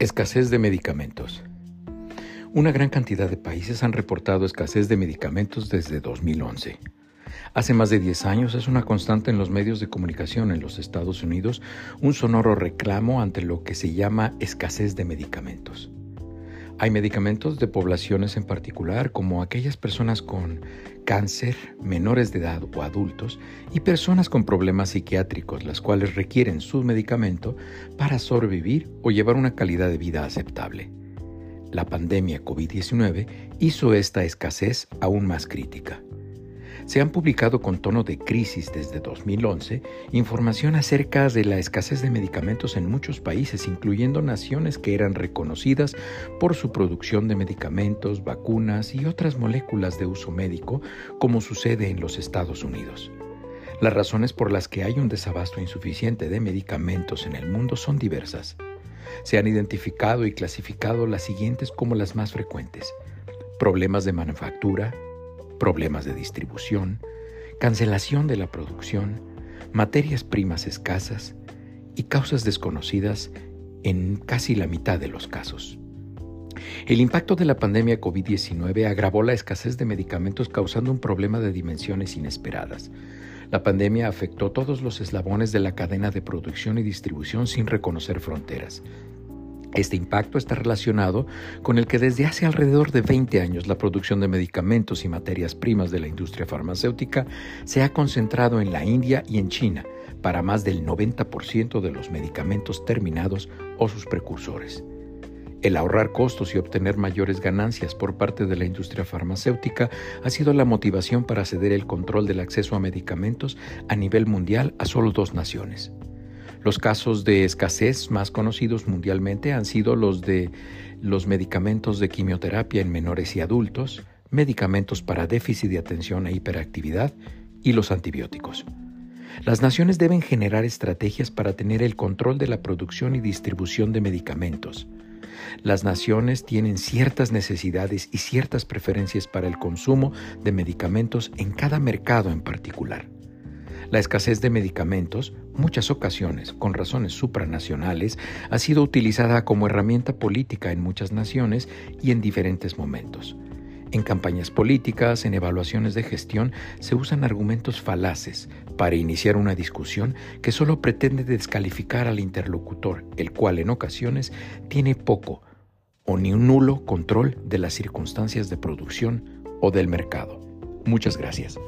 Escasez de medicamentos. Una gran cantidad de países han reportado escasez de medicamentos desde 2011. Hace más de 10 años es una constante en los medios de comunicación en los Estados Unidos un sonoro reclamo ante lo que se llama escasez de medicamentos. Hay medicamentos de poblaciones en particular, como aquellas personas con cáncer, menores de edad o adultos, y personas con problemas psiquiátricos, las cuales requieren su medicamento para sobrevivir o llevar una calidad de vida aceptable. La pandemia COVID-19 hizo esta escasez aún más crítica se han publicado con tono de crisis desde 2011 información acerca de la escasez de medicamentos en muchos países, incluyendo naciones que eran reconocidas por su producción de medicamentos, vacunas y otras moléculas de uso médico, como sucede en los Estados Unidos. Las razones por las que hay un desabasto insuficiente de medicamentos en el mundo son diversas. Se han identificado y clasificado las siguientes como las más frecuentes. Problemas de manufactura, problemas de distribución, cancelación de la producción, materias primas escasas y causas desconocidas en casi la mitad de los casos. El impacto de la pandemia COVID-19 agravó la escasez de medicamentos causando un problema de dimensiones inesperadas. La pandemia afectó todos los eslabones de la cadena de producción y distribución sin reconocer fronteras. Este impacto está relacionado con el que desde hace alrededor de 20 años la producción de medicamentos y materias primas de la industria farmacéutica se ha concentrado en la India y en China para más del 90% de los medicamentos terminados o sus precursores. El ahorrar costos y obtener mayores ganancias por parte de la industria farmacéutica ha sido la motivación para ceder el control del acceso a medicamentos a nivel mundial a solo dos naciones, los casos de escasez más conocidos mundialmente han sido los de los medicamentos de quimioterapia en menores y adultos, medicamentos para déficit de atención e hiperactividad y los antibióticos. Las naciones deben generar estrategias para tener el control de la producción y distribución de medicamentos. Las naciones tienen ciertas necesidades y ciertas preferencias para el consumo de medicamentos en cada mercado en particular. La escasez de medicamentos, muchas ocasiones con razones supranacionales, ha sido utilizada como herramienta política en muchas naciones y en diferentes momentos. En campañas políticas, en evaluaciones de gestión, se usan argumentos falaces para iniciar una discusión que solo pretende descalificar al interlocutor, el cual en ocasiones tiene poco o ni un nulo control de las circunstancias de producción o del mercado. Muchas gracias.